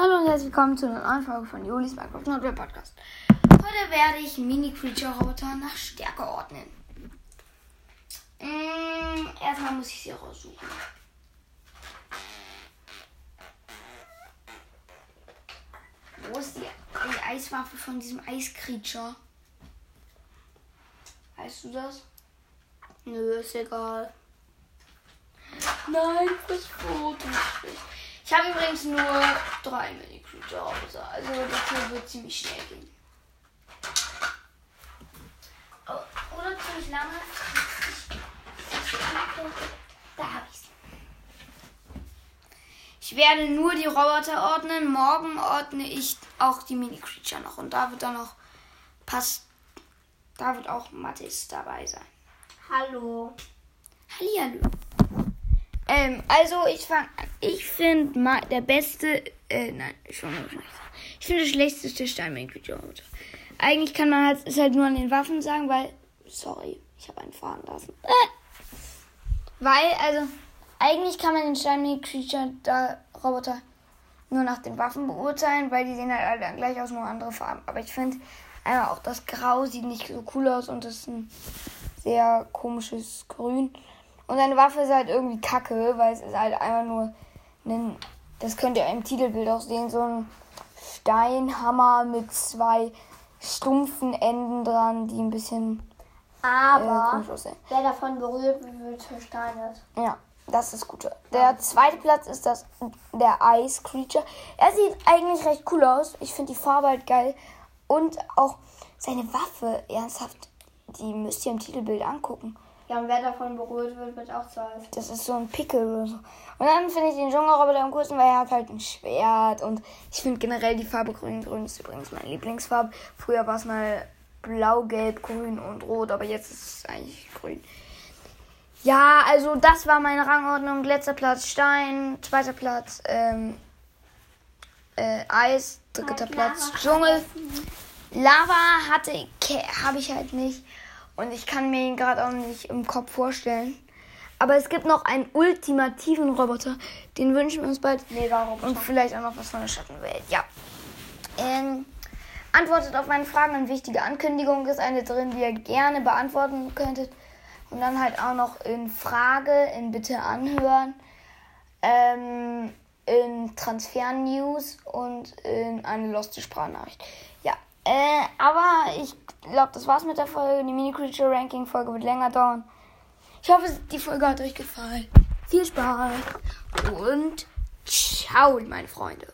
Hallo und herzlich willkommen zu einer neuen Folge von Julis Minecraft Notwehr Podcast. Heute werde ich Mini-Creature-Roboter nach Stärke ordnen. Mm, erstmal muss ich sie raussuchen. Wo ist die, die Eiswaffe von diesem Eis-Creature? Weißt du das? Nö, ist egal. Nein, das Foto. Ich habe übrigens nur drei Mini-Creature Hause. Also das hier wird ziemlich schnell gehen. Oh, oder ziemlich lange. Da habe ich's. Ich werde nur die Roboter ordnen. Morgen ordne ich auch die Mini-Creature noch. Und da wird dann noch passt. Da wird auch Mattis dabei sein. Hallo. Hallihallo. Ähm, also ich fang an. Ich finde der beste, äh, nein, ich fange Ich finde das schlechteste Steinmine-Creature. Eigentlich kann man halt, ist halt nur an den Waffen sagen, weil, sorry, ich habe einen fahren lassen. Äh. Weil, also, eigentlich kann man den Steinmine-Creature, da Roboter, nur nach den Waffen beurteilen, weil die sehen halt alle gleich aus, nur andere Farben. Aber ich finde einfach auch das Grau sieht nicht so cool aus und das ist ein sehr komisches Grün. Und seine Waffe ist halt irgendwie kacke, weil es ist halt einfach nur ein, das könnt ihr im Titelbild auch sehen, so ein Steinhammer mit zwei stumpfen Enden dran, die ein bisschen aber äh, wer davon berührt wird, versteinert. Ja, das ist gut. Der zweite Platz ist das der Ice Creature. Er sieht eigentlich recht cool aus. Ich finde die Farbe halt geil und auch seine Waffe ernsthaft. Die müsst ihr im Titelbild angucken. Ja, und wer davon berührt wird, wird auch zu alt. Das ist so ein Pickel oder so. Und dann finde ich den Dschungelroboter am coolsten, weil er hat halt ein Schwert. Und ich finde generell die Farbe grün. Grün ist übrigens meine Lieblingsfarbe. Früher war es mal blau, gelb, grün und rot, aber jetzt ist es eigentlich grün. Ja, also das war meine Rangordnung. Letzter Platz Stein, zweiter Platz ähm, äh, Eis, dritter Platz Dschungel. Lava hatte habe ich halt nicht. Und ich kann mir ihn gerade auch nicht im Kopf vorstellen. Aber es gibt noch einen ultimativen Roboter. Den wünschen wir uns bald. Mega Roboter. Und vielleicht auch noch was von der Schattenwelt. Ja. Ähm, antwortet auf meine Fragen. Eine wichtige Ankündigung ist eine drin, die ihr gerne beantworten könntet. Und dann halt auch noch in Frage, in Bitte anhören, ähm, in Transfer-News und in eine loste Sprachnachricht. Ja. Äh, aber ich glaube, das war's mit der Folge. Die Mini-Creature-Ranking-Folge wird länger dauern. Ich hoffe, die Folge hat euch gefallen. Viel Spaß und ciao, meine Freunde.